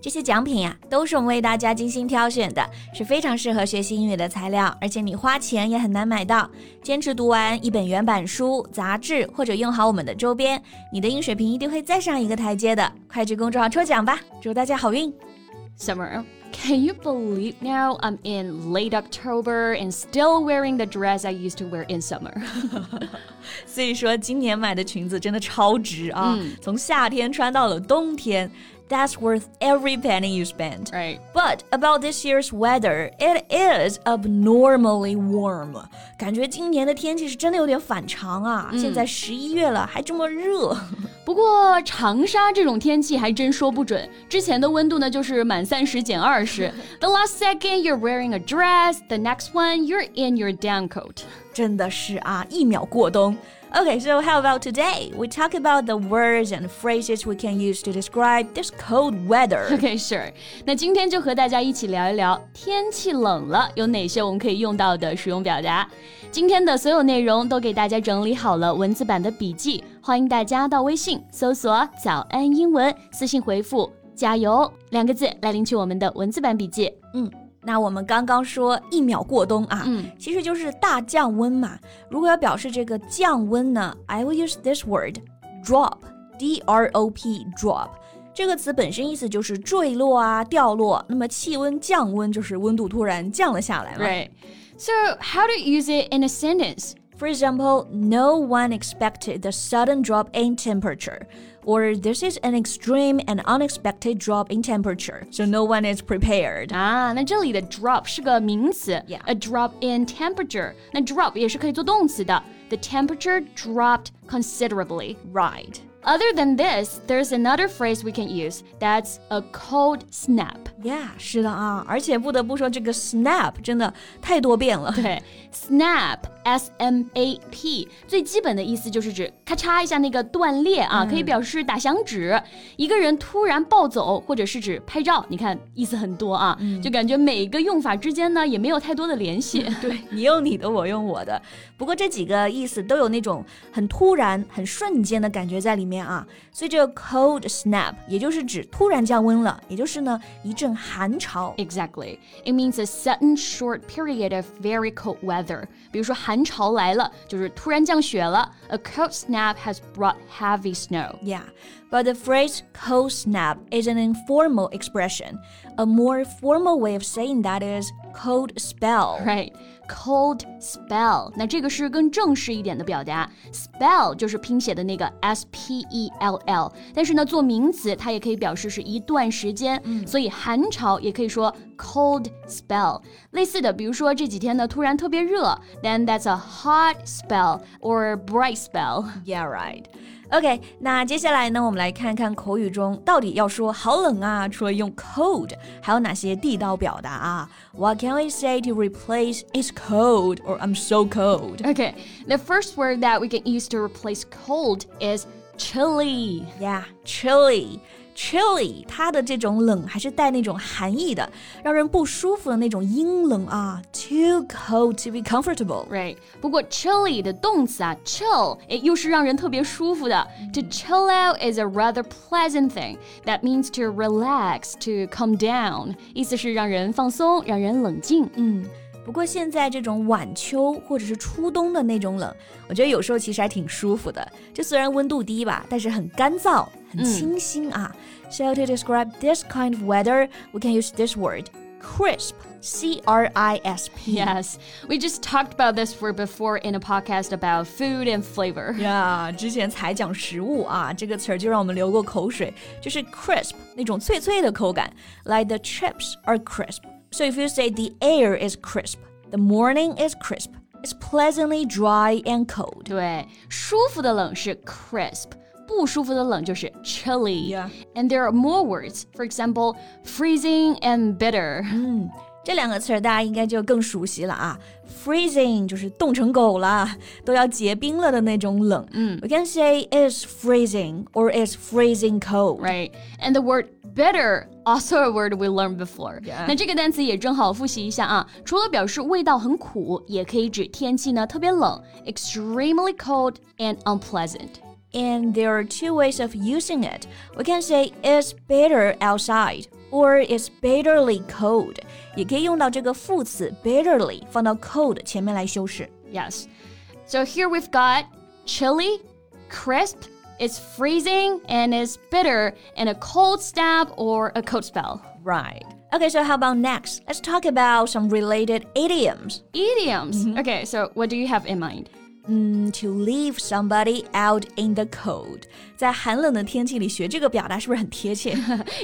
这些奖品呀，都是我们为大家精心挑选的，是非常适合学习英语的材料，而且你花钱也很难买到。坚持读完一本原版书、杂志，或者用好我们的周边，你的英语水平一定会再上一个台阶的。快去公众号抽奖吧，祝大家好运！Summer, can you believe now I'm in late October and still wearing the dress I used to wear in summer? 所以说，今年买的裙子真的超值啊！从夏天穿到了冬天。that's worth every penny you spend. Right. But about this year's weather, it is abnormally warm. 感觉今年的天气是真的有点反常啊！嗯、现在十一月了，还这么热。不过长沙这种天气还真说不准。之前的温度呢，就是满三十减二十。The last second you're wearing a dress, the next one you're in your down coat. 真的是啊，一秒过冬。 Okay, so how about today? We talk about the words and phrases we can use to describe this cold weather. Okay, sure. 那今天就和大家一起聊一聊天气冷了有哪些我们可以用到的实用表达。今天的所有内容都给大家整理好了文字版的笔记，欢迎大家到微信搜索“早安英文”，私信回复“加油”两个字来领取我们的文字版笔记。 嗯。那我们刚刚说一秒过冬啊，嗯，其实就是大降温嘛。如果要表示这个降温呢，I will use this word drop，d r o p drop。这个词本身意思就是坠落啊、掉落。那么气温降温就是温度突然降了下来嘛。Right. So how to use it in a sentence? For example, no one expected the sudden drop in temperature. Or this is an extreme and unexpected drop in temperature, so no one is prepared. 啊，那这里的 drop 是个名词，a drop in temperature。那 drop 也是可以做动词的。The temperature dropped considerably. Right. Other than this, there's another phrase we can use. That's a cold snap. Yeah，是的啊，而且不得不说，这个 snap 真的太多变了。对，snap，s m a p，最基本的意思就是指咔嚓一下那个断裂啊，可以表示打响指。一个人突然暴走，或者是指拍照，你看意思很多啊，就感觉每个用法之间呢也没有太多的联系。对你用你的，我用我的。不过这几个意思都有那种很突然、很瞬间的感觉在里面啊，所以这个 cold snap 也就是指突然降温了，也就是呢一阵。寒潮。Exactly. It means a sudden short period of very cold weather. 比如说寒潮来了，就是突然降雪了。A cold snap has brought heavy snow. Yeah. But the phrase cold snap is an informal expression. A more formal way of saying that is cold spell. Right. Cold spell，那这个是更正式一点的表达。Spell 就是拼写的那个 S P E L L，但是呢，做名词它也可以表示是一段时间，所以寒潮也可以说 cold spell。类似的，比如说这几天呢突然特别热，then that's a hot spell or bright spell. Yeah, right. OK，那接下来呢，我们来看看口语中到底要说好冷啊，除了用 cold，还有哪些地道表达啊？What can we say to replace "It's cold" or "I'm so cold"? Okay, the first word that we can use to replace cold is chilly. Yeah, chilly. chilly，它的这种冷还是带那种寒意的，让人不舒服的那种阴冷啊。Too cold to be comfortable。Right。不过 chilly 的动词啊，chill，哎，又是让人特别舒服的。To chill out is a rather pleasant thing. That means to relax, to calm down。意思是让人放松，让人冷静。嗯。 不过现在这种晚秋或者是初冬的那种冷，我觉得有时候其实还挺舒服的。就虽然温度低吧，但是很干燥，很清新啊。So to describe this kind of weather, we can use this word crisp. C R I S P. Yes, we just talked about this word before in a podcast about food and flavor. Yeah，之前才讲食物啊，这个词儿就让我们流过口水，就是 crisp 那种脆脆的口感，like the chips are crisp. So if you say the air is crisp, the morning is crisp, it's pleasantly dry and cold. 对，舒服的冷是 crisp。不舒服的冷就是 chilly. Yeah. And there are more words. For example, freezing and bitter. 嗯， 这两个词儿大家应该就更熟悉了啊。Freezing 就是冻成狗了，都要结冰了的那种冷。嗯，We can say it's freezing or it's freezing cold. Right, and the word bitter also a word we learned before. Yeah. 那这个单词也正好复习一下啊。除了表示味道很苦，也可以指天气呢特别冷，extremely cold and unpleasant. and there are two ways of using it. We can say it's bitter outside or it's bitterly cold. 也可以用到这个副词 bitterly 放到 cold 前面来修饰。Yes. So here we've got chilly, crisp, it's freezing and it's bitter and a cold snap or a cold spell. Right. Okay, so how about next? Let's talk about some related idioms. Idioms. Mm -hmm. Okay, so what do you have in mind? Mm, to leave somebody out in the cold. 在寒冷的天气里学这个表达是不是很贴切？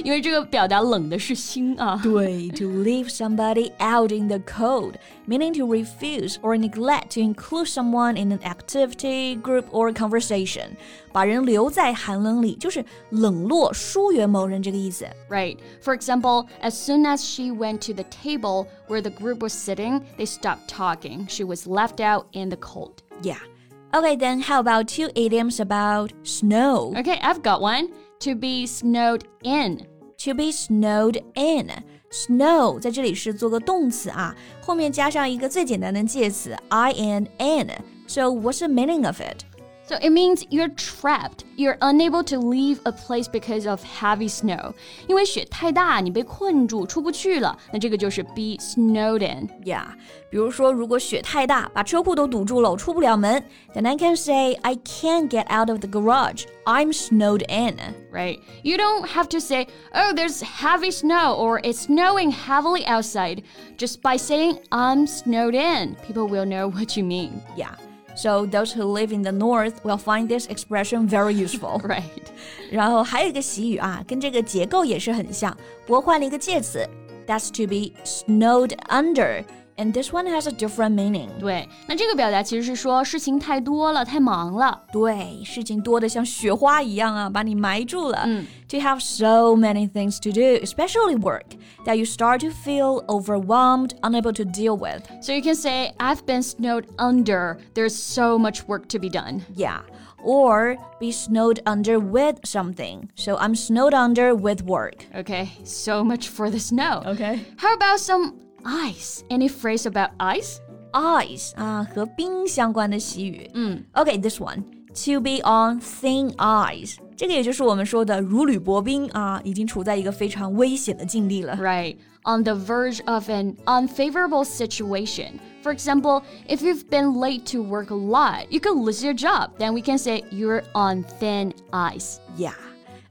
因为这个表达冷的是心啊。对，to leave somebody out in the cold, meaning to refuse or neglect to include someone in an activity, group, or conversation. 把人留在寒冷里，就是冷落、疏远某人这个意思。 Right. For example, as soon as she went to the table where the group was sitting, they stopped talking. She was left out in the cold. Yeah. Okay, then how about two idioms about snow? Okay, I've got one. To be snowed in. To be snowed in. Snow 在这里是做个动词啊，后面加上一个最简单的介词 i n n. So what's the meaning of it? So it means you're trapped. You're unable to leave a place because of heavy snow. 因为雪太大，你被困住，出不去了。那这个就是 be snowed in. Yeah，比如说，如果雪太大，把车库都堵住了，我出不了门，then I can say I can't get out of the garage. I'm snowed in. Right? You don't have to say, oh, there's heavy snow or it's snowing heavily outside. Just by saying, I'm snowed in, people will know what you mean. Yeah. So those who live in the north will find this expression very useful. Right. 然后还有一个习语啊，跟这个结构也是很像，不过换了一个介词，that's to be snowed under. And this one has a different meaning. 对，那这个表达其实是说事情太多了，太忙了。对，事情多得像雪花一样啊，把你埋住了。To have so many things to do, especially work, that you start to feel overwhelmed, unable to deal with. So you can say, I've been snowed under. There's so much work to be done. Yeah. Or be snowed under with something. So I'm snowed under with work. Okay, so much for the snow. Okay. How about some ice? Any phrase about ice? Ice 啊，和冰相关的习语。嗯，Okay, this one. To be on thin ice，这个也就是我们说的如履薄冰啊，已经处在一个非常危险的境地了。 Right. On the verge of an unfavorable situation. For example, if you've been late to work a lot, you could lose your job. Then we can say you're on thin ice. Yeah.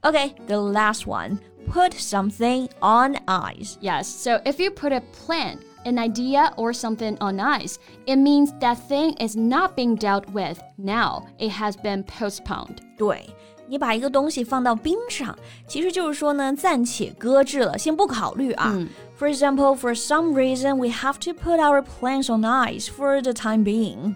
Okay, the last one. Put something on ice. Yes, so if you put a plan, an idea, or something on ice, it means that thing is not being dealt with now. It has been postponed. 对，你把一个东西放到冰上，其实就是说呢，暂且搁置了，先不考虑啊。For example, for some reason, we have to put our plans on ice for the time being.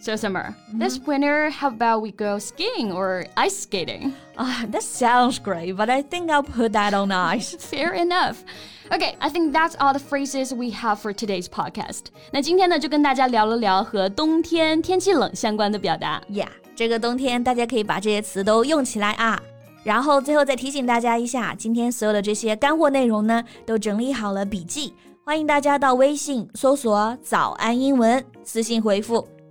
So, Summer, this winter, how about we go skiing or ice skating? Ah, that sounds great, but I think I'll put that on ice. Fair enough. Okay, I think that's all the phrases we have for today's podcast. 那今天呢，就跟大家聊了聊和冬天天气冷相关的表达。 Yeah，这个冬天大家可以把这些词都用起来啊。然后最后再提醒大家一下，今天所有的这些干货内容呢，都整理好了笔记，欢迎大家到微信搜索“早安英文”，私信回复“